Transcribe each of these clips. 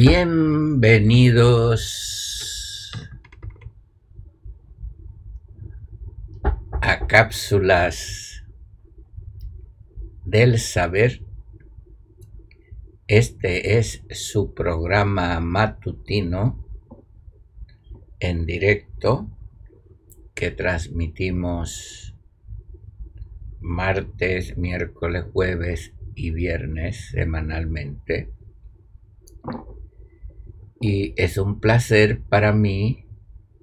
Bienvenidos a cápsulas del saber. Este es su programa matutino en directo que transmitimos martes, miércoles, jueves y viernes semanalmente y es un placer para mí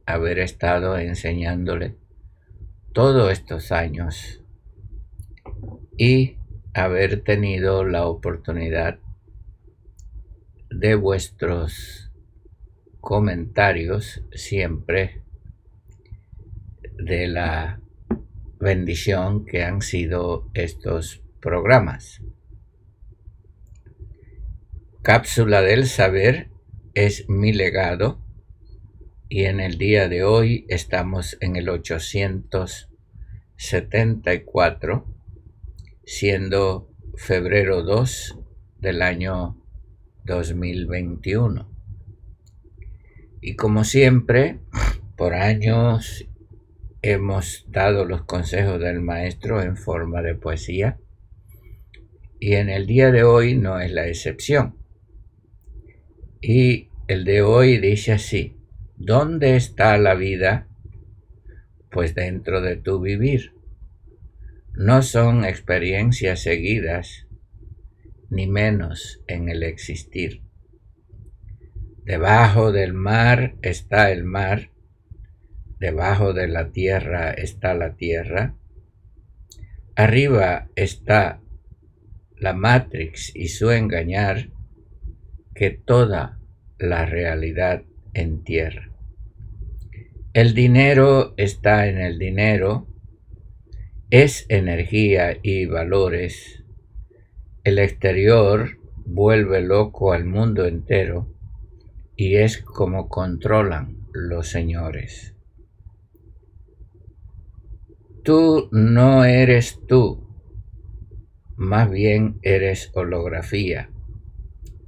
haber estado enseñándole todos estos años y haber tenido la oportunidad de vuestros comentarios siempre de la bendición que han sido estos programas. Cápsula del saber es mi legado y en el día de hoy estamos en el 874, siendo febrero 2 del año 2021. Y como siempre, por años hemos dado los consejos del maestro en forma de poesía y en el día de hoy no es la excepción. Y el de hoy dice así, ¿dónde está la vida? Pues dentro de tu vivir. No son experiencias seguidas, ni menos en el existir. Debajo del mar está el mar, debajo de la tierra está la tierra, arriba está la Matrix y su engañar, que toda la realidad en tierra. El dinero está en el dinero, es energía y valores. El exterior vuelve loco al mundo entero y es como controlan los señores. Tú no eres tú, más bien eres holografía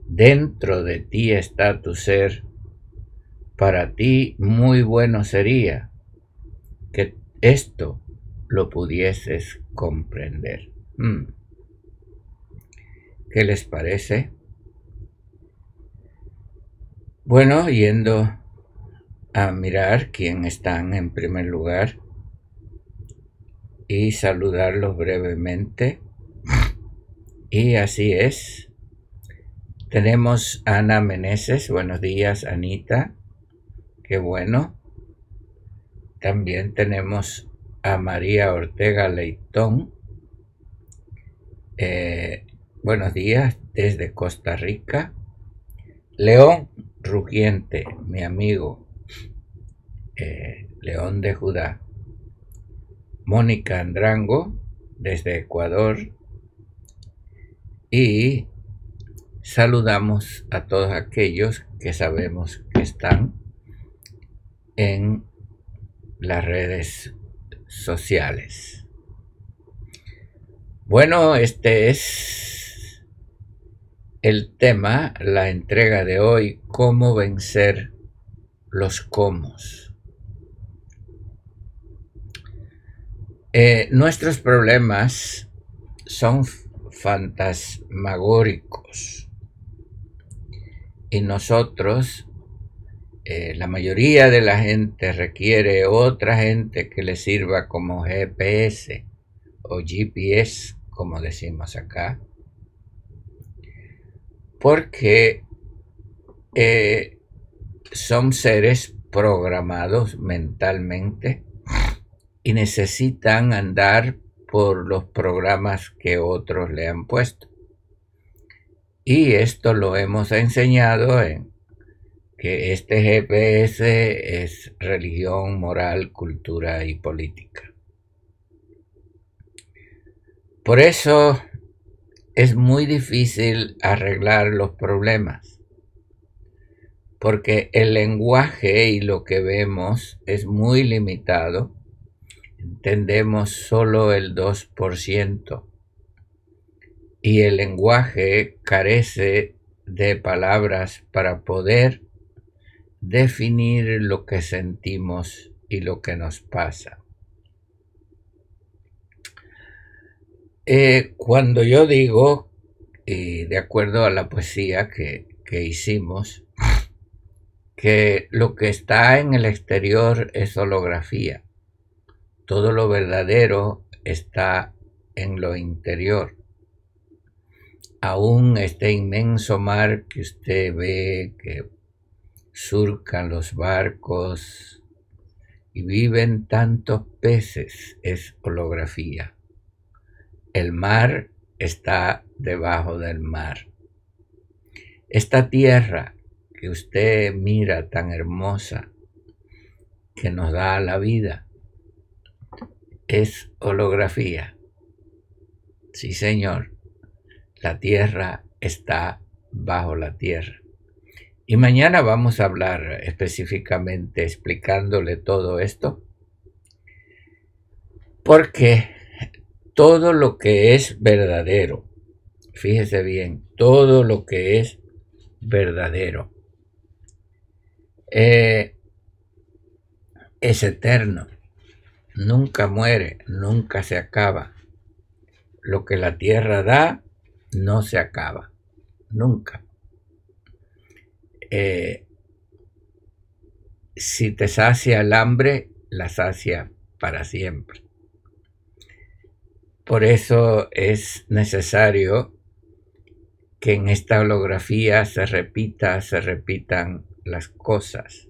Dentro de ti está tu ser. Para ti muy bueno sería que esto lo pudieses comprender. Hmm. ¿Qué les parece? Bueno, yendo a mirar quién están en primer lugar y saludarlos brevemente. Y así es. Tenemos Ana Meneses. Buenos días, Anita. Qué bueno. También tenemos a María Ortega Leitón. Eh, buenos días desde Costa Rica. León Rugiente, mi amigo. Eh, León de Judá. Mónica Andrango desde Ecuador. Y saludamos a todos aquellos que sabemos que están en las redes sociales. Bueno, este es el tema, la entrega de hoy, cómo vencer los comos. Eh, nuestros problemas son fantasmagóricos y nosotros, eh, la mayoría de la gente requiere otra gente que le sirva como GPS o GPS, como decimos acá, porque eh, son seres programados mentalmente y necesitan andar por los programas que otros le han puesto. Y esto lo hemos enseñado en que este GPS es religión, moral, cultura y política. Por eso es muy difícil arreglar los problemas, porque el lenguaje y lo que vemos es muy limitado, entendemos solo el 2% y el lenguaje carece de palabras para poder definir lo que sentimos y lo que nos pasa. Eh, cuando yo digo, y de acuerdo a la poesía que, que hicimos, que lo que está en el exterior es holografía, todo lo verdadero está en lo interior. Aún este inmenso mar que usted ve, que surcan los barcos y viven tantos peces, es holografía. El mar está debajo del mar. Esta tierra que usted mira tan hermosa, que nos da la vida, es holografía. Sí, Señor, la tierra está bajo la tierra. Y mañana vamos a hablar específicamente explicándole todo esto, porque todo lo que es verdadero, fíjese bien, todo lo que es verdadero eh, es eterno, nunca muere, nunca se acaba. Lo que la tierra da no se acaba, nunca. Eh, si te sacia el hambre, la sacia para siempre. Por eso es necesario que en esta holografía se repita, se repitan las cosas.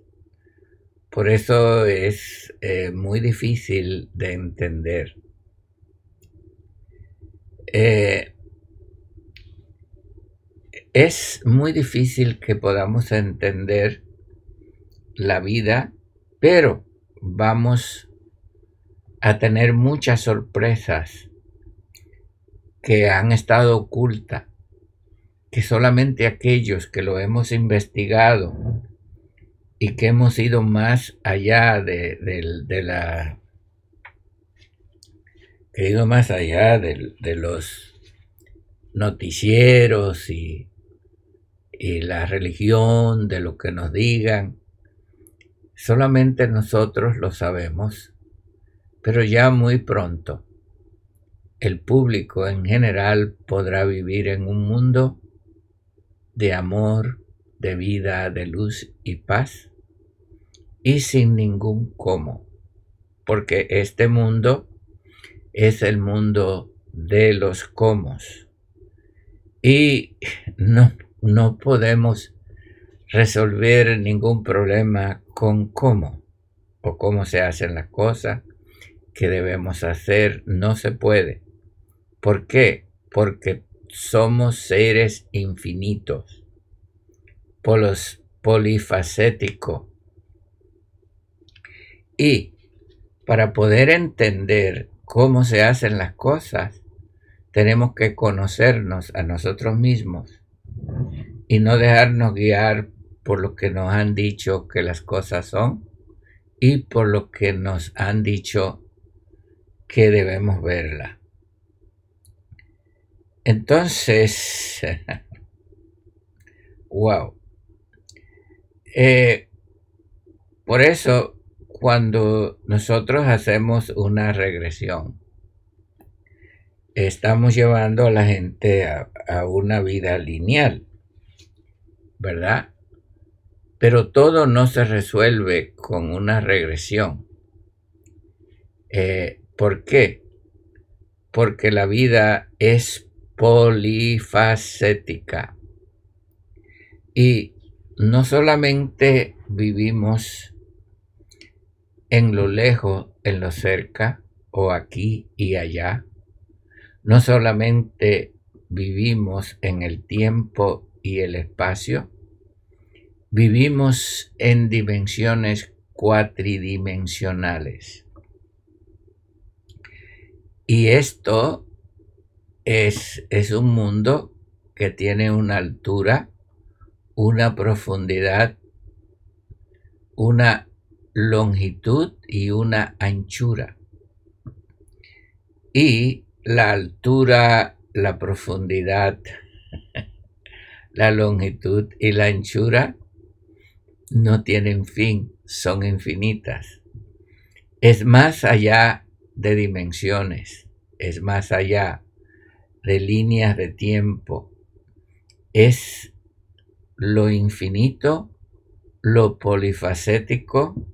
Por eso es eh, muy difícil de entender. Eh, es muy difícil que podamos entender la vida, pero vamos a tener muchas sorpresas que han estado ocultas, que solamente aquellos que lo hemos investigado y que hemos ido más allá de, la he ido más allá de, los noticieros y, y la religión, de lo que nos digan. Solamente nosotros lo sabemos, pero ya muy pronto el público en general podrá vivir en un mundo de amor, de vida, de luz y paz, y sin ningún cómo, porque este mundo es el mundo de los comos. Y no, no podemos resolver ningún problema con cómo o cómo se hacen las cosas que debemos hacer. No se puede. ¿Por qué? Porque somos seres infinitos, polos, polifacéticos. Y para poder entender cómo se hacen las cosas, tenemos que conocernos a nosotros mismos y no dejarnos guiar por lo que nos han dicho que las cosas son y por lo que nos han dicho que debemos verla. Entonces, wow. Eh, por eso, cuando nosotros hacemos una regresión, estamos llevando a la gente a, una vida lineal, ¿verdad? Pero todo no se resuelve con una regresión. Eh, ¿Por qué? Porque la vida es polifacética. Y no solamente vivimos en lo lejos, en lo cerca, o aquí y allá, no solamente vivimos en el tiempo y el espacio, vivimos en dimensiones cuatridimensionales. Y esto es, un mundo que tiene una altura, una profundidad, una longitud y una anchura. Y la altura, la profundidad, la longitud y la anchura no tienen fin, son infinitas. Es más allá de dimensiones, es más allá de líneas de tiempo, es lo infinito, lo polifacético,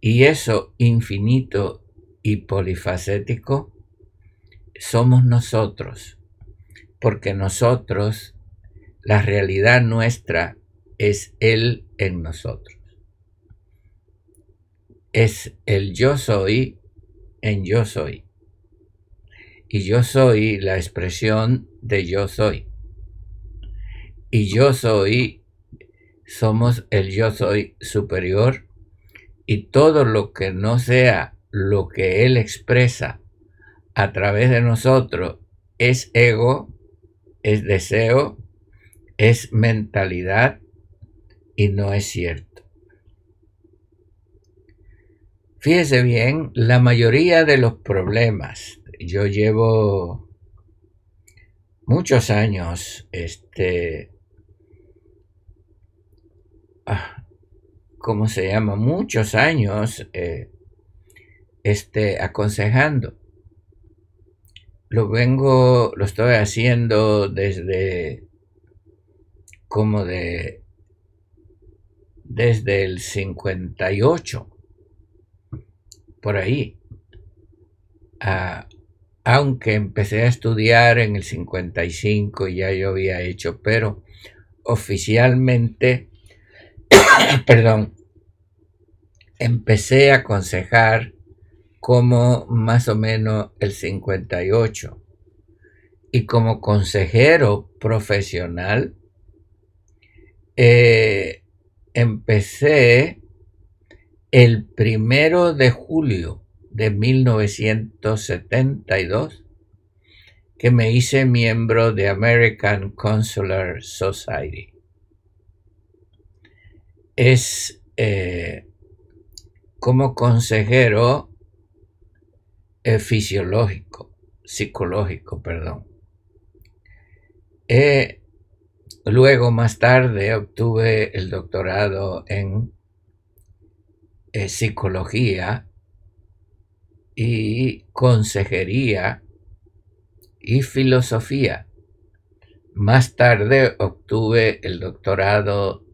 y eso infinito y polifacético somos nosotros, porque nosotros, la realidad nuestra es Él en nosotros. Es el yo soy en yo soy. Y yo soy la expresión de yo soy. Y yo soy, somos el yo soy superior. Y todo lo que no sea lo que Él expresa a través de nosotros es ego, es deseo, es mentalidad y no es cierto. Fíjese bien, la mayoría de los problemas, yo llevo muchos años, este, ah, ¿cómo se llama? Muchos años, eh, este, aconsejando. Lo vengo, lo estoy haciendo desde como de desde el 58, por ahí. Ah, aunque empecé a estudiar en el 55 y ya yo había hecho, pero oficialmente, perdón, empecé a aconsejar como más o menos el 58. Y como consejero profesional, eh, empecé el primero de julio de 1972 que me hice miembro de American Consular Society. Es eh, como consejero eh, fisiológico, psicológico, perdón. Luego, más tarde, obtuve el doctorado en eh, psicología y consejería y filosofía. Más tarde obtuve el doctorado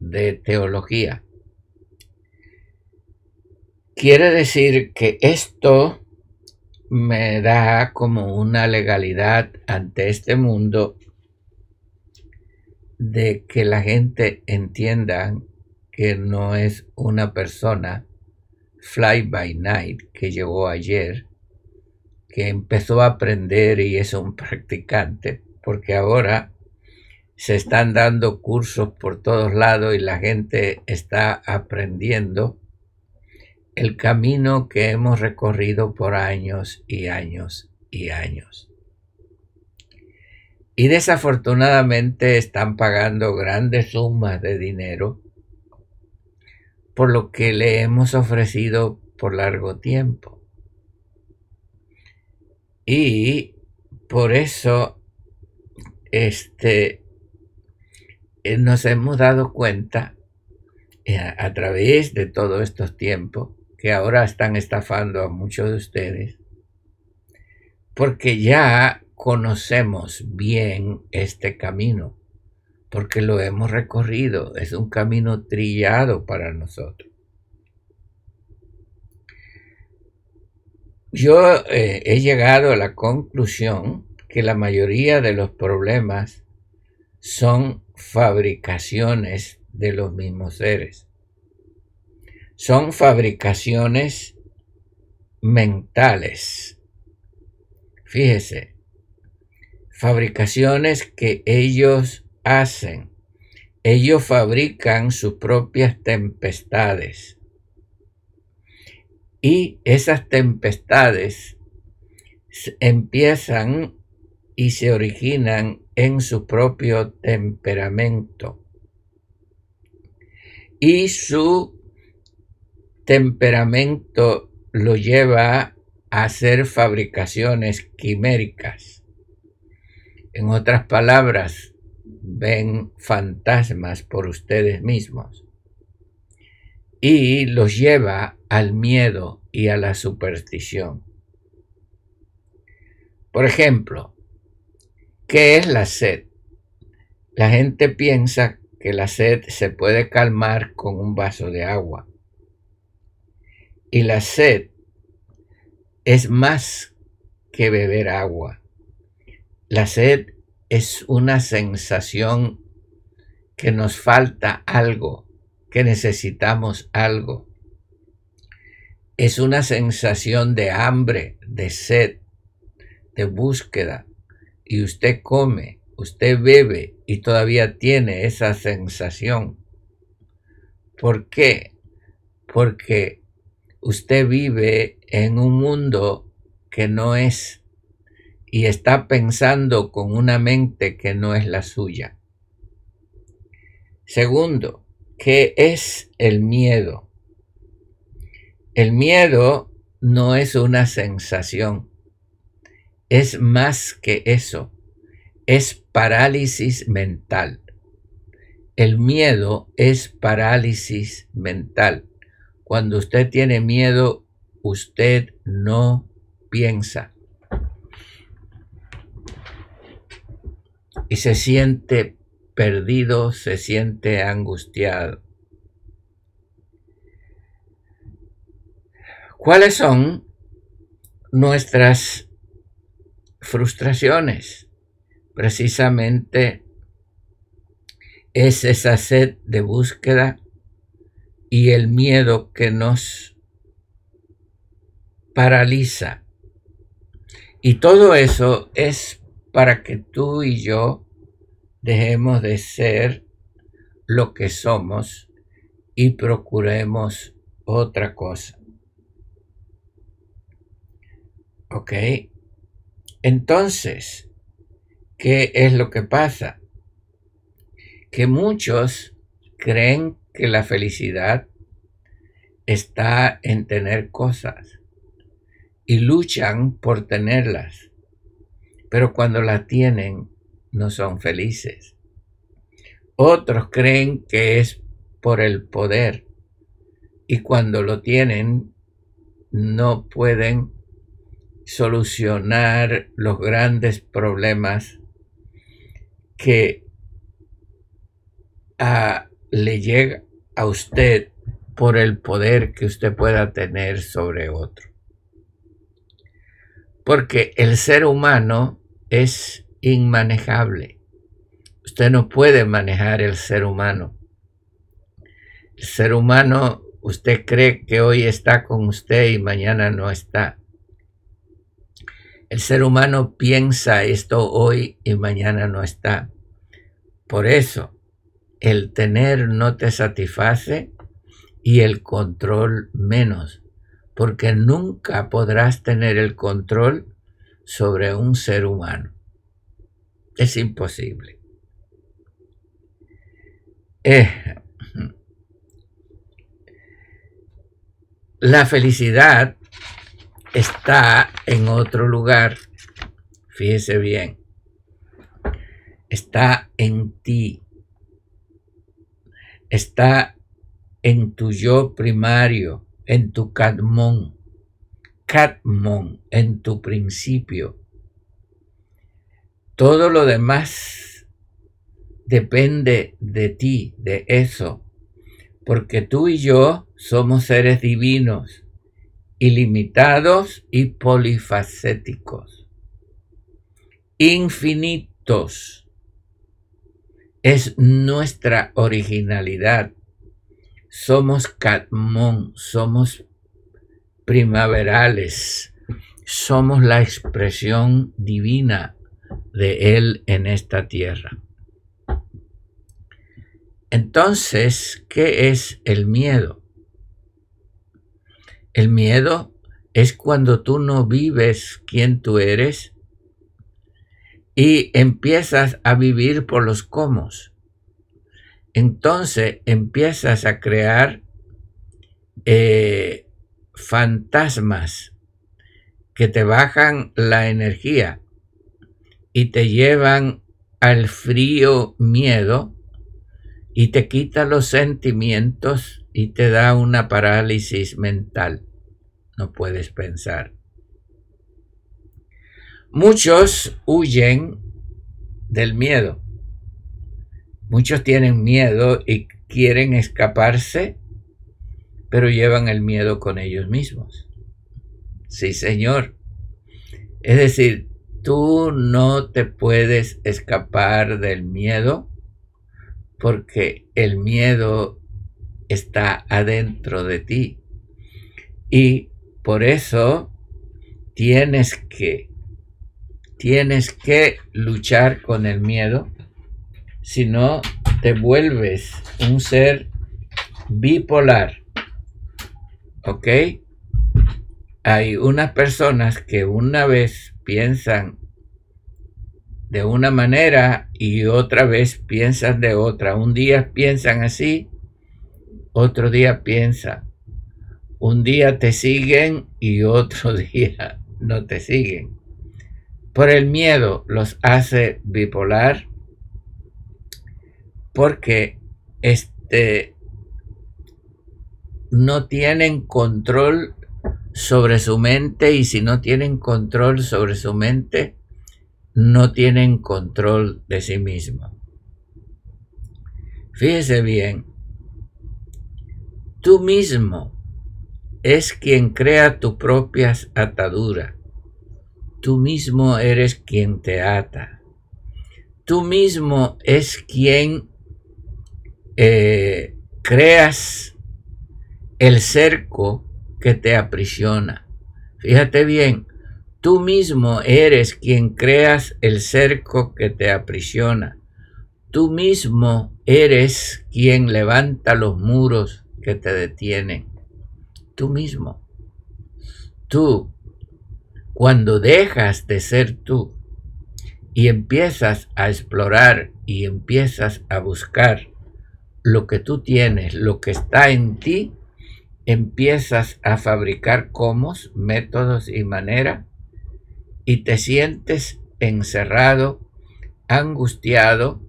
de teología. Quiere decir que esto me da como una legalidad ante este mundo de que la gente entienda que no es una persona fly by night que llegó ayer, que empezó a aprender y es un practicante, porque ahora se están dando cursos por todos lados y la gente está aprendiendo el camino que hemos recorrido por años y años y años y desafortunadamente están pagando grandes sumas de dinero por lo que le hemos ofrecido por largo tiempo. Y por eso este, eh, nos hemos dado cuenta eh, a través de todos estos tiempos que ahora están estafando a muchos de ustedes, porque ya conocemos bien este camino, porque lo hemos recorrido, es un camino trillado para nosotros. Yo eh, he llegado a la conclusión que la mayoría de los problemas son fabricaciones de los mismos seres. Son fabricaciones mentales. Fíjese, fabricaciones que ellos hacen. Ellos fabrican sus propias tempestades. Y esas tempestades empiezan y se originan en su propio temperamento. Y su temperamento lo lleva a hacer fabricaciones quiméricas en otras palabras, ven fantasmas por ustedes mismos y los lleva al miedo y a la superstición. Por ejemplo, ¿qué es la sed? La gente piensa que la sed se puede calmar con un vaso de agua. Y la sed es más que beber agua. La sed es una sensación que nos falta algo, que necesitamos algo. Es una sensación de hambre, de sed, de búsqueda. Y usted come, usted bebe y todavía tiene esa sensación. ¿Por qué? Porque usted vive en un mundo que no es y está pensando con una mente que no es la suya. Segundo, ¿qué es el miedo? El miedo no es una sensación, es más que eso, es parálisis mental. El miedo es parálisis mental. Cuando usted tiene miedo, usted no piensa. Y se siente perdido, se siente angustiado. ¿Cuáles son nuestras frustraciones? Precisamente es esa sed de búsqueda y el miedo que nos paraliza. Y todo eso es para que tú y yo dejemos de ser lo que somos y procuremos otra cosa. ¿Ok? Entonces, ¿qué es lo que pasa? Que muchos creen que la felicidad está en tener cosas y luchan por tenerlas, pero cuando la tienen no son felices. Otros creen que es por el poder y cuando lo tienen no pueden solucionar los grandes problemas que a, le llega a usted por el poder que usted pueda tener sobre otro. Porque el ser humano es inmanejable. Usted no puede manejar el ser humano. El ser humano, usted cree que hoy está con usted y mañana no está. El ser humano piensa esto hoy y mañana no está. Por eso, el tener no te satisface y el control menos, porque nunca podrás tener el control sobre un ser humano. Es imposible. Eh, la felicidad está en otro lugar. Fíjese bien. Está en ti está en tu yo primario, en tu cadmón, cadmón, en tu principio. Todo lo demás depende de ti, de eso, porque tú y yo somos seres divinos, ilimitados y polifacéticos, infinitos es nuestra originalidad. Somos Catmón, somos primaverales, somos la expresión divina de Él en esta tierra. Entonces, ¿qué es el miedo? El miedo es cuando tú no vives quien tú eres y empiezas a vivir por los cómo. Entonces empiezas a crear eh, fantasmas que te bajan la energía y te llevan al frío miedo y te quita los sentimientos y te da una parálisis mental. No puedes pensar. Muchos huyen del miedo. Muchos tienen miedo y quieren escaparse, pero llevan el miedo con ellos mismos. Sí, Señor. Es decir, tú no te puedes escapar del miedo porque el miedo está adentro de ti. Y por eso tienes que tienes que luchar con el miedo, si no te vuelves un ser bipolar. ¿Ok? Hay unas personas que una vez piensan de una manera y otra vez piensan de otra. Un día piensan así, otro día piensan. Un día te siguen y otro día no te siguen. Por el miedo los hace bipolar porque este no tienen control sobre su mente y si no tienen control sobre su mente, no tienen control de sí mismo. Fíjese bien, tú mismo es quien crea tus propias ataduras. Tú mismo eres quien te ata. Tú mismo es quien eh, creas el cerco que te aprisiona. Fíjate bien, tú mismo eres quien creas el cerco que te aprisiona. Tú mismo eres quien levanta los muros que te detienen. Tú mismo. Tú, cuando dejas de ser tú y empiezas a explorar y empiezas a buscar lo que tú tienes, lo que está en ti, empiezas a fabricar comos, métodos y manera y te sientes encerrado, angustiado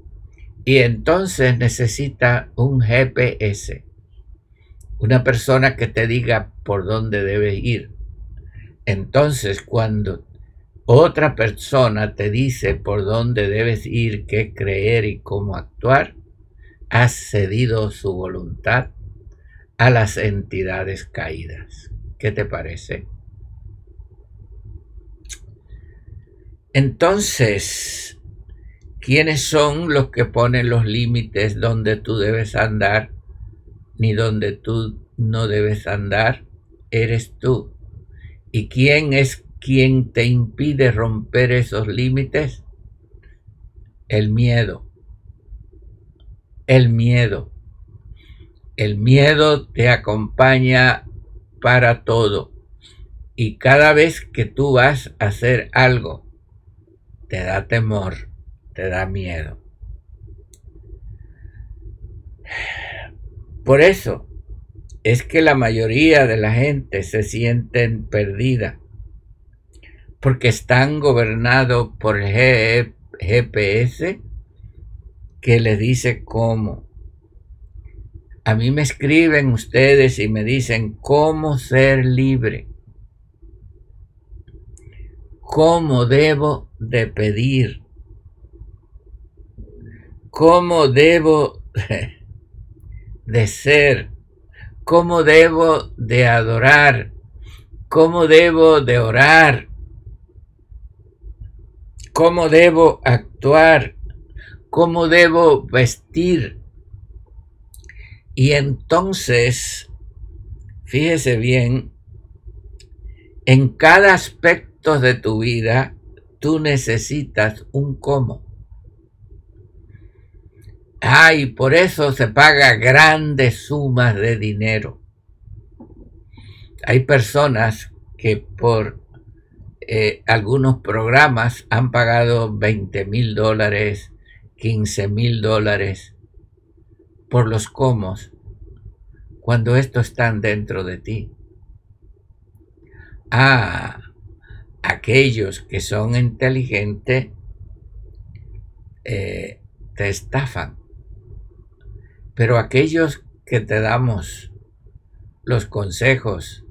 y entonces necesita un GPS, una persona que te diga por dónde debes ir. Entonces cuando otra persona te dice por dónde debes ir, qué creer y cómo actuar, has cedido su voluntad a las entidades caídas. ¿Qué te parece? Entonces, ¿quiénes son los que ponen los límites donde tú debes andar ni donde tú no debes andar? Eres tú. ¿Y quién es quien te impide romper esos límites? El miedo. El miedo. El miedo te acompaña para todo. Y cada vez que tú vas a hacer algo, te da temor, te da miedo. Por eso es que la mayoría de la gente se sienten perdida, porque están gobernados por el GPS que les dice cómo. A mí me escriben ustedes y me dicen cómo ser libre, cómo debo de pedir, cómo debo de ser, cómo debo de adorar, cómo debo de orar, cómo debo actuar, cómo debo vestir y entonces, fíjese bien, en cada aspecto de tu vida, tú necesitas un cómo. Ay, por eso se paga grandes sumas de dinero. Hay personas que por eh, algunos programas han pagado 20 mil dólares, 15 mil dólares por los cómo cuando estos están dentro de ti. Ah, aquellos que son inteligentes eh, te estafan. Pero aquellos que te damos los consejos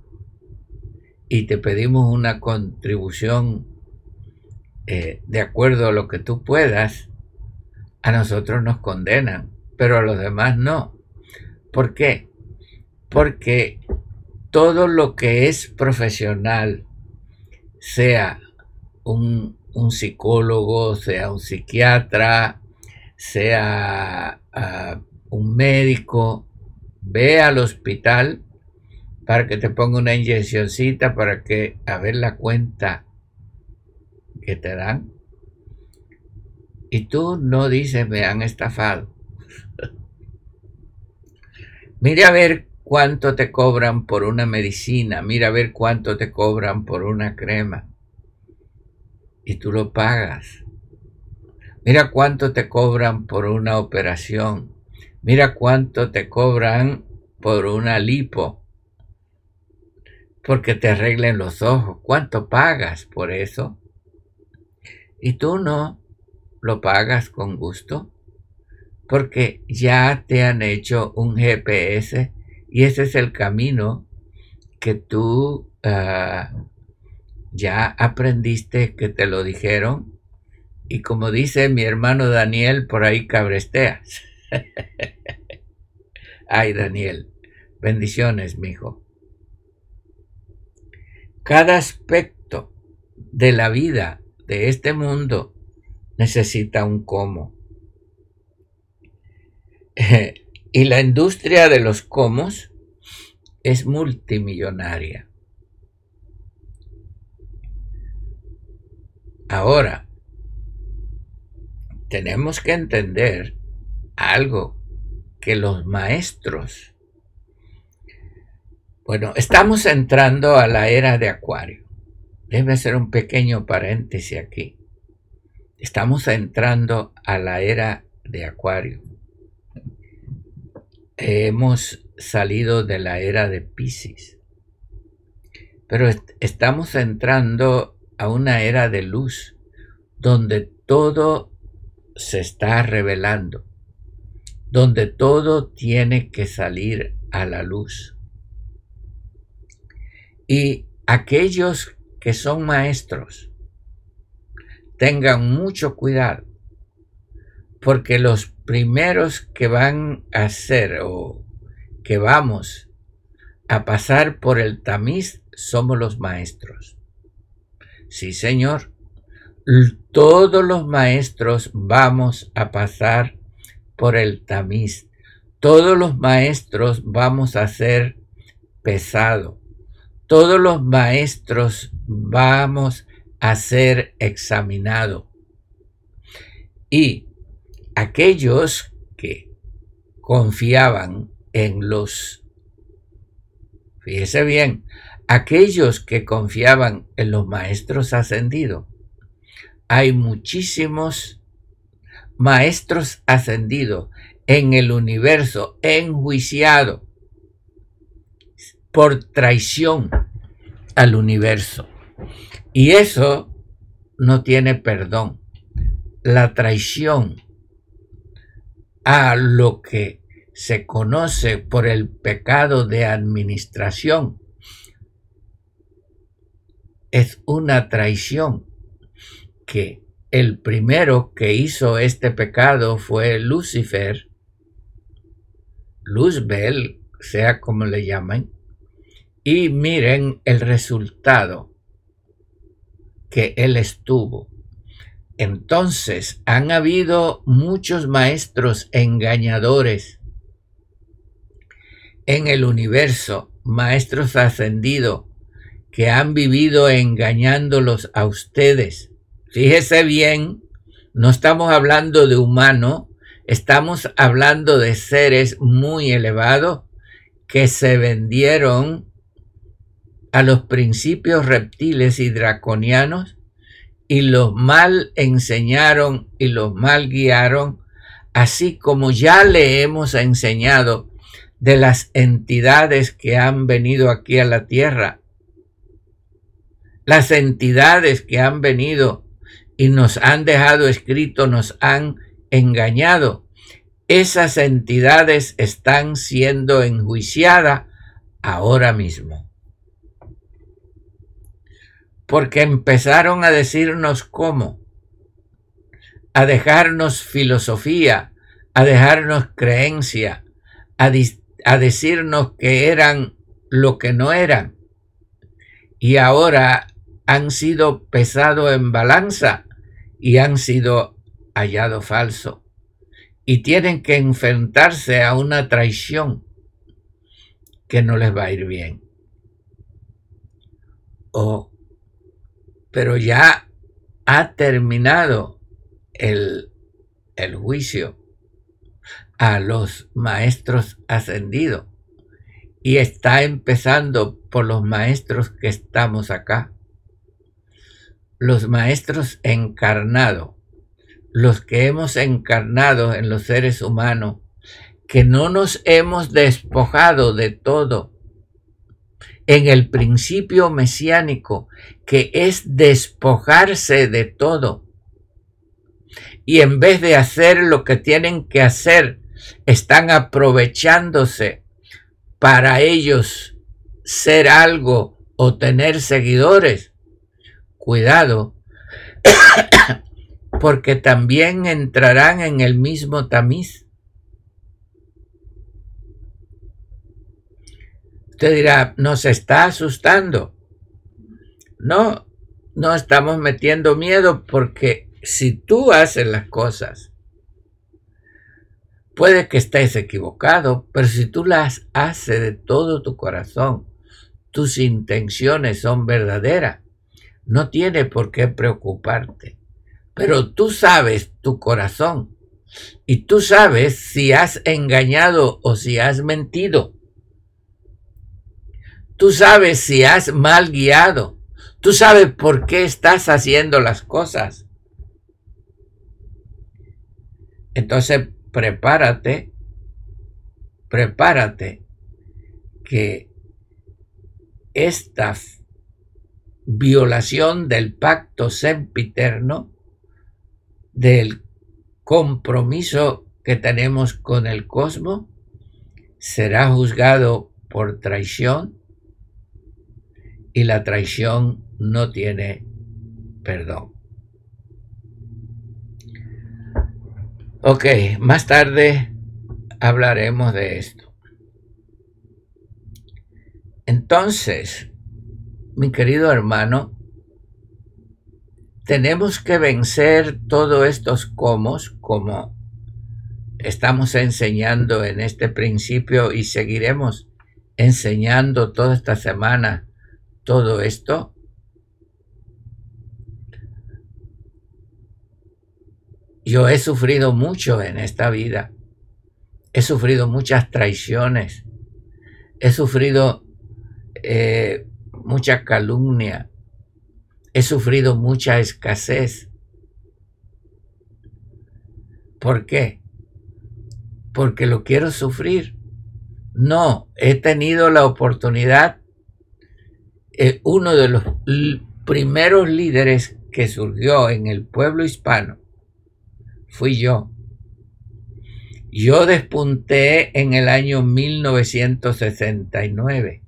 y te pedimos una contribución eh, de acuerdo a lo que tú puedas, a nosotros nos condenan, pero a los demás no. ¿Por qué? Porque todo lo que es profesional, sea un, psicólogo, sea un psiquiatra, sea ah, un médico, ve al hospital para que te ponga una inyeccióncita para que a ver la cuenta que te dan. Y tú no dices me han estafado. Mira a ver cuánto te cobran por una medicina, mira a ver cuánto te cobran por una crema. Y tú lo pagas. Mira cuánto te cobran por una operación. Mira cuánto te cobran por una lipo. Porque te arreglen los ojos. ¿Cuánto pagas por eso? Y tú no lo pagas con gusto. Porque ya te han hecho un GPS y ese es el camino que tú ah, ya aprendiste, que te lo dijeron. Y como dice mi hermano Daniel, por ahí cabresteas. Ay, Daniel, bendiciones, mi hijo. Cada aspecto de la vida de este mundo necesita un cómo. y la industria de los comos es multimillonaria. Ahora, tenemos que entender algo que los maestros, bueno, estamos entrando a la era de Acuario. Debe hacer un pequeño paréntesis aquí. Estamos entrando a la era de Acuario hemos salido de la era de Pisces, pero estamos entrando a una era de luz donde todo se está revelando, donde todo tiene que salir a la luz. Y aquellos que son maestros, tengan mucho cuidado, porque los primeros que van a ser o que vamos a pasar por el tamiz somos los maestros. Sí, Señor, todos los maestros vamos a pasar por el tamiz. Todos los maestros vamos a ser pesado. Todos los maestros vamos a ser examinado. Y aquellos que confiaban en los, fíjese bien, aquellos que confiaban en los maestros ascendidos, hay muchísimos maestros ascendidos en el universo enjuiciado por traición al universo. Y eso no tiene perdón. La traición a lo que se conoce por el pecado de administración. Es una traición que el primero que hizo este pecado fue Lucifer, Luzbel, sea como le llaman, y miren el resultado que él estuvo. Entonces han habido muchos maestros engañadores en el universo, maestros ascendidos, que han vivido engañándolos a ustedes. Fíjese bien, no estamos hablando de humano, estamos hablando de seres muy elevados que se vendieron a los principios reptiles y draconianos y los mal enseñaron y los mal guiaron, así como ya le hemos enseñado de las entidades que han venido aquí a la tierra. Las entidades que han venido y nos han dejado escrito, nos han engañado, esas entidades están siendo enjuiciadas ahora mismo. Porque empezaron a decirnos cómo, a dejarnos filosofía, a dejarnos creencia, a, decirnos que eran lo que no eran. Y ahora han sido pesados en balanza y han sido hallados falsos. Y tienen que enfrentarse a una traición que no les va a ir bien. Oh, pero ya ha terminado el, el juicio a los maestros ascendidos y está empezando por los maestros que estamos acá. Los maestros encarnados, los que hemos encarnado en los seres humanos, que no nos hemos despojado de todo en el principio mesiánico, que es despojarse de todo. Y en vez de hacer lo que tienen que hacer, están aprovechándose para ellos ser algo o tener seguidores. Cuidado, porque también entrarán en el mismo tamiz. Usted dirá, nos está asustando. No, no estamos metiendo miedo porque si tú haces las cosas Puede que estés equivocado, pero si tú las haces de todo tu corazón, tus intenciones son verdaderas, no tiene por qué preocuparte. Pero tú sabes tu corazón y tú sabes si has engañado o si has mentido. Tú sabes si has mal guiado. Tú sabes por qué estás haciendo las cosas. Entonces, prepárate, prepárate que esta violación del pacto sempiterno, del compromiso que tenemos con el cosmos, será juzgado por traición y la traición no tiene perdón. Ok, más tarde hablaremos de esto. Entonces, mi querido hermano, tenemos que vencer todos estos comos como estamos enseñando en este principio y seguiremos enseñando toda esta semana todo esto Yo he sufrido mucho en esta vida. He sufrido muchas traiciones. He sufrido eh, mucha calumnia. He sufrido mucha escasez. ¿Por qué? Porque lo quiero sufrir. No, he tenido la oportunidad. Eh, uno de los primeros líderes que surgió en el pueblo hispano fui yo. Yo despunté en el año 1969,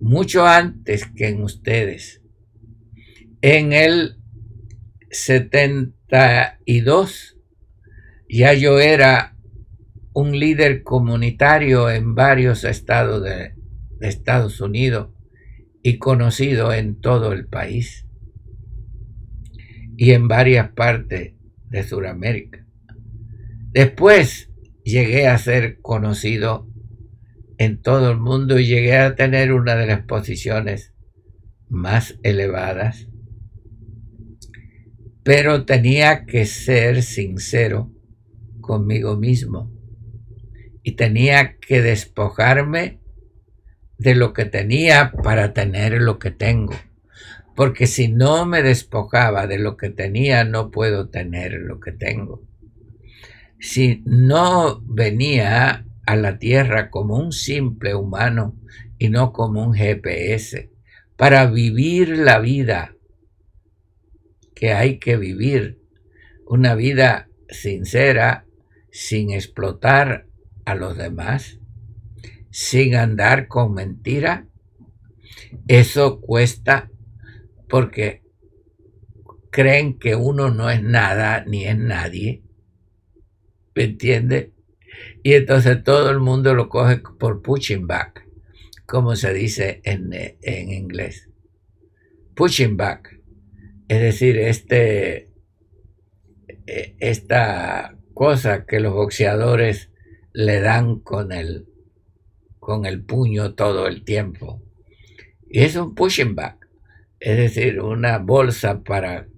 mucho antes que en ustedes. En el 72 ya yo era un líder comunitario en varios estados de, Estados Unidos y conocido en todo el país y en varias partes de Sudamérica. Después llegué a ser conocido en todo el mundo y llegué a tener una de las posiciones más elevadas, pero tenía que ser sincero conmigo mismo y tenía que despojarme de lo que tenía para tener lo que tengo porque si no me despojaba de lo que tenía, no puedo tener lo que tengo. Si no venía a la tierra como un simple humano y no como un GPS, para vivir la vida que hay que vivir, una vida sincera, sin explotar a los demás, sin andar con mentira, eso cuesta porque creen que uno no es nada ni es nadie. ¿Me entiende? Y entonces todo el mundo lo coge por pushing back, como se dice en, en inglés. Pushing back. Es decir, este, e, esta cosa que los boxeadores le dan con el, con el puño todo el tiempo. Y es un pushing back, es decir, una bolsa para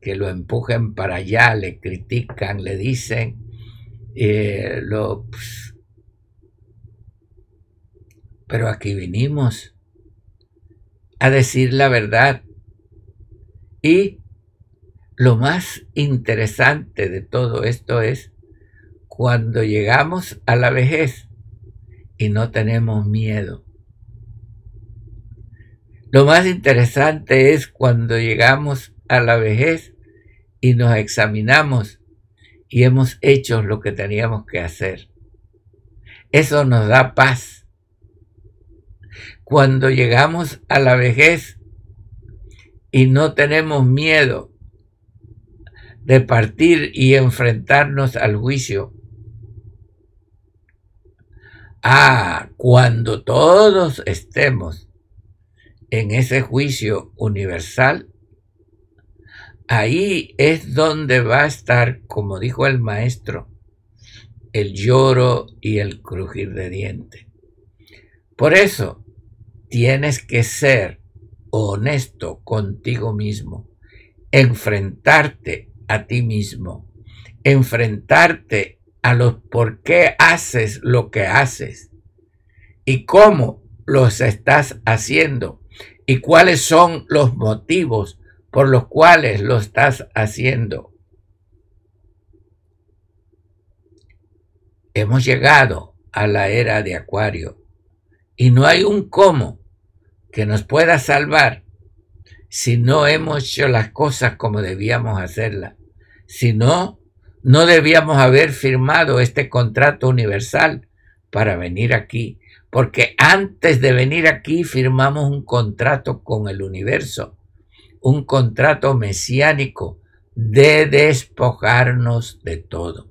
que lo empujen para allá, le critican, le dicen, eh, lo, pues, pero aquí vinimos a decir la verdad. Y lo más interesante de todo esto es cuando llegamos a la vejez y no tenemos miedo. Lo más interesante es cuando llegamos a la vejez y nos examinamos y hemos hecho lo que teníamos que hacer. Eso nos da paz. Cuando llegamos a la vejez y no tenemos miedo de partir y enfrentarnos al juicio. Ah, cuando todos estemos en ese juicio universal, Ahí es donde va a estar, como dijo el maestro, el lloro y el crujir de diente. Por eso tienes que ser honesto contigo mismo, enfrentarte a ti mismo, enfrentarte a los por qué haces lo que haces y cómo los estás haciendo y cuáles son los motivos por los cuales lo estás haciendo. Hemos llegado a la era de Acuario y no hay un cómo que nos pueda salvar si no hemos hecho las cosas como debíamos hacerlas. Si no, no debíamos haber firmado este contrato universal para venir aquí, porque antes de venir aquí firmamos un contrato con el universo un contrato mesiánico de despojarnos de todo.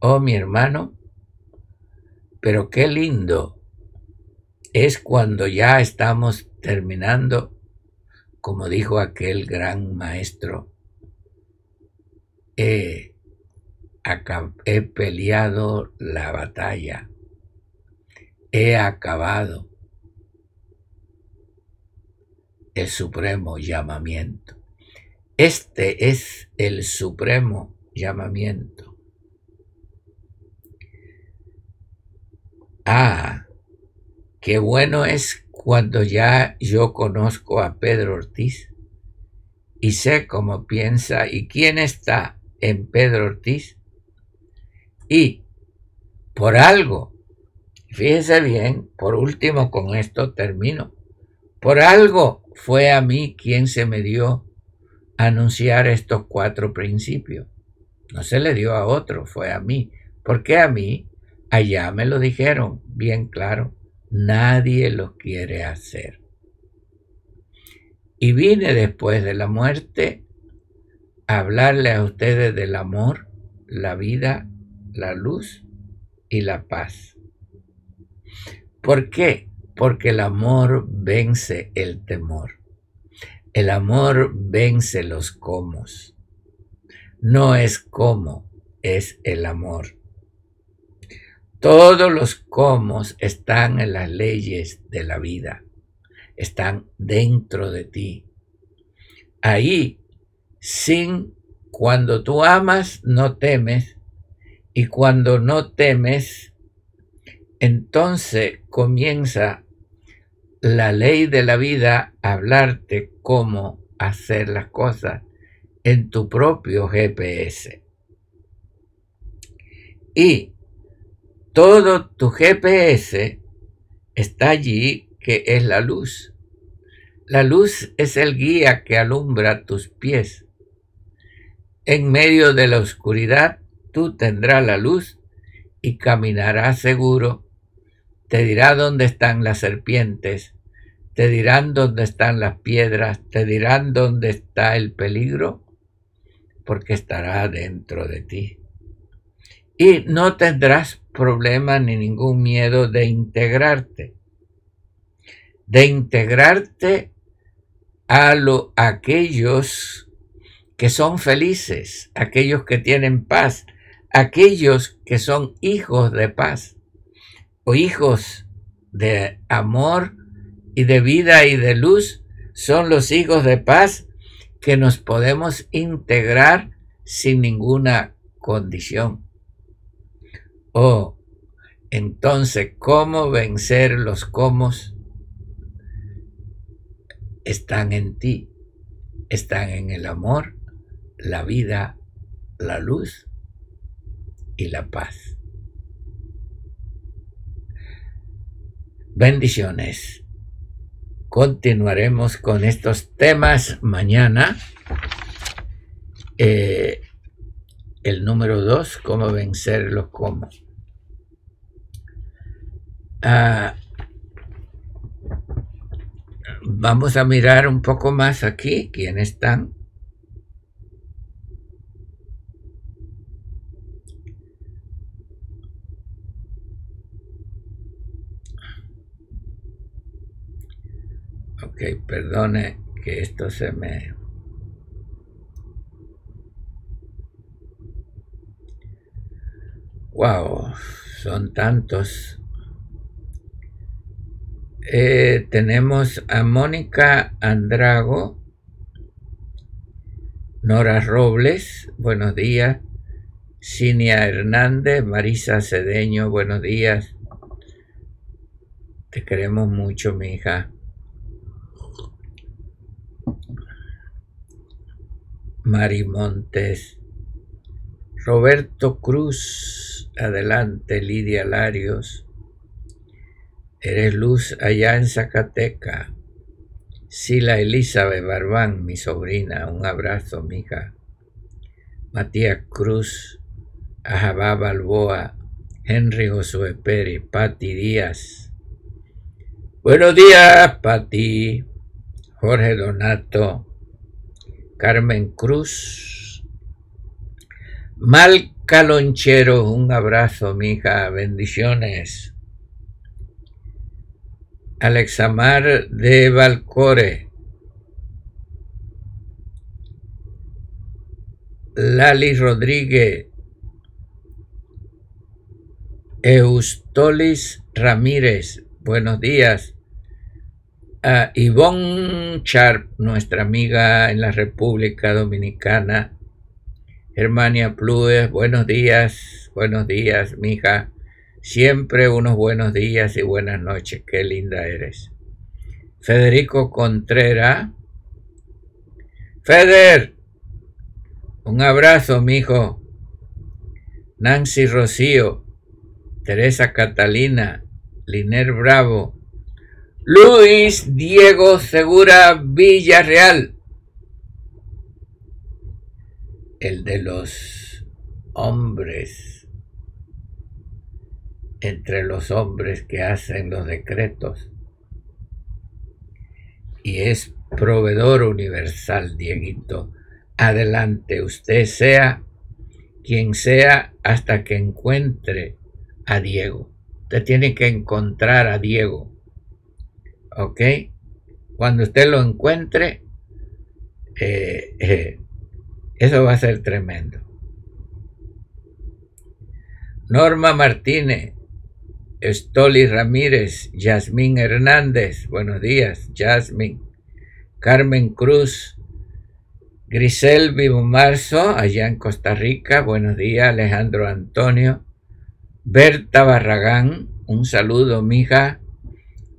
Oh, mi hermano, pero qué lindo es cuando ya estamos terminando, como dijo aquel gran maestro, he, peleado la batalla, he acabado el supremo llamamiento. Este es el supremo llamamiento. Ah, qué bueno es cuando ya yo conozco a Pedro Ortiz y sé cómo piensa y quién está en Pedro Ortiz. Y por algo, fíjese bien, por último con esto termino, por algo fue a mí quien se me dio anunciar estos cuatro principios. No se le dio a otro, fue a mí. ¿Por qué a mí? Allá me lo dijeron, bien claro. Nadie lo quiere hacer. Y vine después de la muerte a hablarle a ustedes del amor, la vida, la luz y la paz. ¿Por qué? Porque el amor vence el temor. El amor vence los comos. No es como, es el amor. Todos los comos están en las leyes de la vida, están dentro de ti. Ahí, sin, cuando tú amas, no temes, y cuando no temes, entonces comienza la ley de la vida hablarte cómo hacer las cosas en tu propio GPS. Y todo tu GPS está allí, que es la luz. La luz es el guía que alumbra tus pies. En medio de la oscuridad tú tendrás la luz y caminarás seguro. Te dirá dónde están las serpientes, te dirán dónde están las piedras, te dirán dónde está el peligro, porque estará dentro de ti. Y no tendrás problema ni ningún miedo de integrarte. De integrarte a, aquellos que son felices, aquellos que tienen paz, aquellos que son hijos de paz o hijos de amor y de vida y de luz, son los hijos de paz que nos podemos integrar sin ninguna condición. Oh, entonces, ¿cómo vencer los comos? están en ti, están en el amor, la vida, la luz y la paz. Bendiciones. Continuaremos con estos temas mañana. Eh, el número dos, cómo vencer los. Ah, Vamos a mirar un poco más aquí quiénes están. Ok, perdone que esto se me... Wow, son tantos. Eh, tenemos a Mónica Andrago, Nora Robles, buenos días. Cinia Hernández, Marisa Cedeño, buenos días. Te queremos mucho, mi hija. Mari Montes. Roberto Cruz, adelante, Lidia Larios. Eres luz allá en Zacateca. Sila Elizabeth Barbán, mi sobrina, un abrazo, mija. Matías Cruz, Ajabá Balboa, Henry Josué Pérez, Pati Díaz. Buenos días, Pati. Jorge Donato, Carmen Cruz. Mal Calonchero, un abrazo, mija, bendiciones. Alexamar de Valcore, Lali Rodríguez, Eustolis Ramírez, buenos días. A Ivonne Sharp, nuestra amiga en la República Dominicana. Germania Plues, buenos días, buenos días, mija. Siempre unos buenos días y buenas noches. Qué linda eres. Federico Contreras. Feder, un abrazo, mijo. Nancy Rocío, Teresa Catalina, Liner Bravo, Luis Diego Segura Villarreal, el de los hombres entre los hombres que hacen los decretos y es proveedor universal, Dieguito. Adelante, usted sea quien sea hasta que encuentre a Diego. Usted tiene que encontrar a Diego. ¿Ok? Cuando usted lo encuentre, eh, eh, eso va a ser tremendo. Norma Martínez, Estoli Ramírez, Yasmín Hernández, buenos días, Yasmín, Carmen Cruz, Grisel Vivo Marzo, allá en Costa Rica, buenos días, Alejandro Antonio, Berta Barragán, un saludo, mija,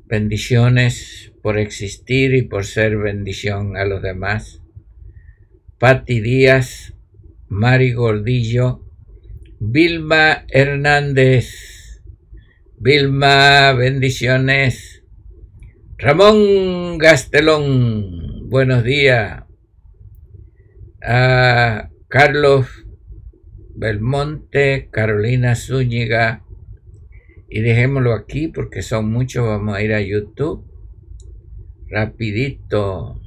bendiciones por existir y por ser bendición a los demás. Patti Díaz, Mari Gordillo, Vilma Hernández, Vilma, bendiciones. Ramón Gastelón, buenos días. A Carlos Belmonte, Carolina Zúñiga. Y dejémoslo aquí porque son muchos. Vamos a ir a YouTube. Rapidito.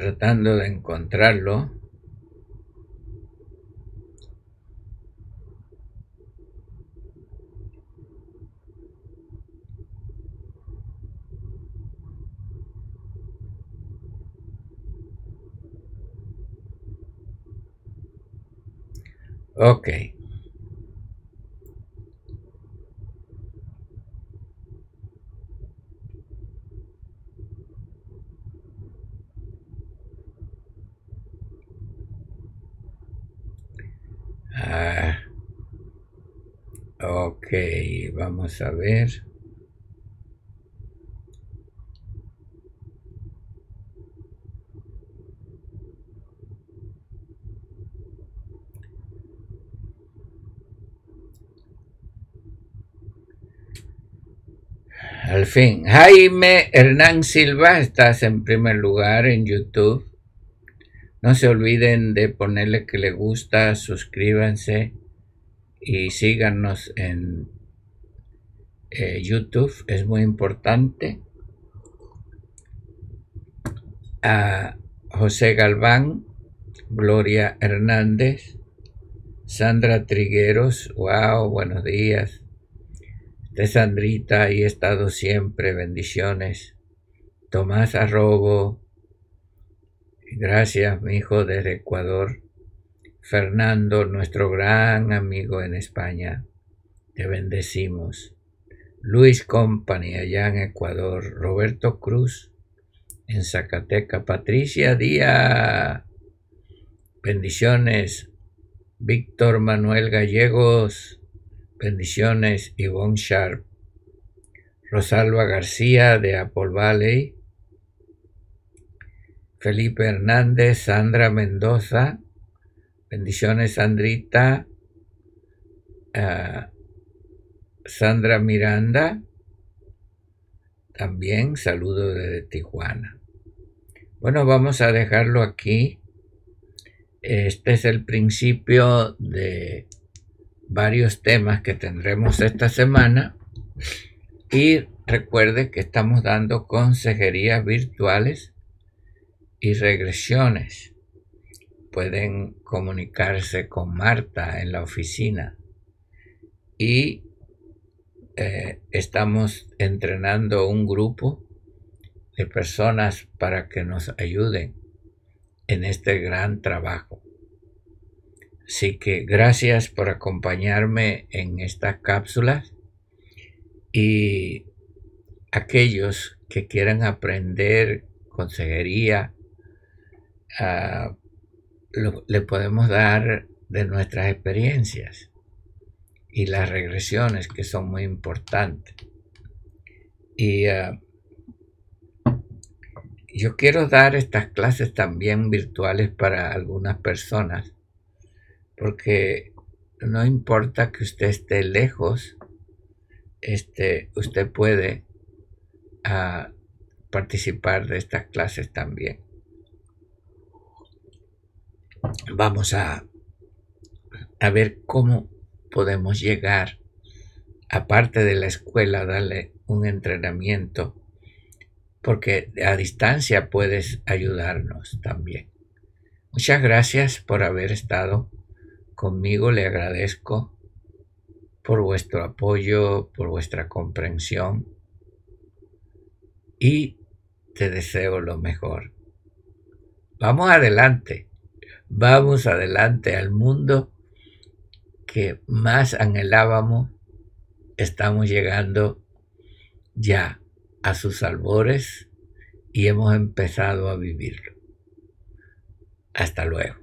tratando de encontrarlo. Ok. Ah, ok, vamos a ver. Al fin, Jaime Hernán Silva, estás en primer lugar en YouTube. No se olviden de ponerle que le gusta, suscríbanse y síganos en eh, YouTube, es muy importante. A José Galván, Gloria Hernández, Sandra Trigueros, wow, buenos días. De Sandrita, y he estado siempre, bendiciones. Tomás Arrobo, Gracias, mi hijo desde Ecuador. Fernando, nuestro gran amigo en España, te bendecimos. Luis Company, allá en Ecuador. Roberto Cruz, en Zacateca. Patricia Díaz, bendiciones. Víctor Manuel Gallegos, bendiciones. Yvonne Sharp. Rosalba García de Apple Valley. Felipe Hernández, Sandra Mendoza, bendiciones Sandrita, ah, Sandra Miranda, también saludo desde Tijuana. Bueno, vamos a dejarlo aquí. Este es el principio de varios temas que tendremos esta semana. Y recuerde que estamos dando consejerías virtuales y regresiones. Pueden comunicarse con Marta en la oficina y eh, estamos entrenando un grupo de personas para que nos ayuden en este gran trabajo. Así que gracias por acompañarme en estas cápsulas y aquellos que quieran aprender consejería Ah, le podemos dar de nuestras experiencias y las regresiones que son muy importantes. Y ah, yo quiero dar estas clases también virtuales para algunas personas, porque no importa que usted esté lejos, este, usted puede ah, participar de estas clases también vamos a, a ver cómo podemos llegar, aparte de la escuela, darle un entrenamiento, porque a distancia puedes ayudarnos también. Muchas gracias por haber estado conmigo, le agradezco por vuestro apoyo, por vuestra comprensión y te deseo lo mejor. Vamos adelante. Vamos adelante al mundo que más anhelábamos. Estamos llegando ya a sus albores y hemos empezado a vivirlo. Hasta luego.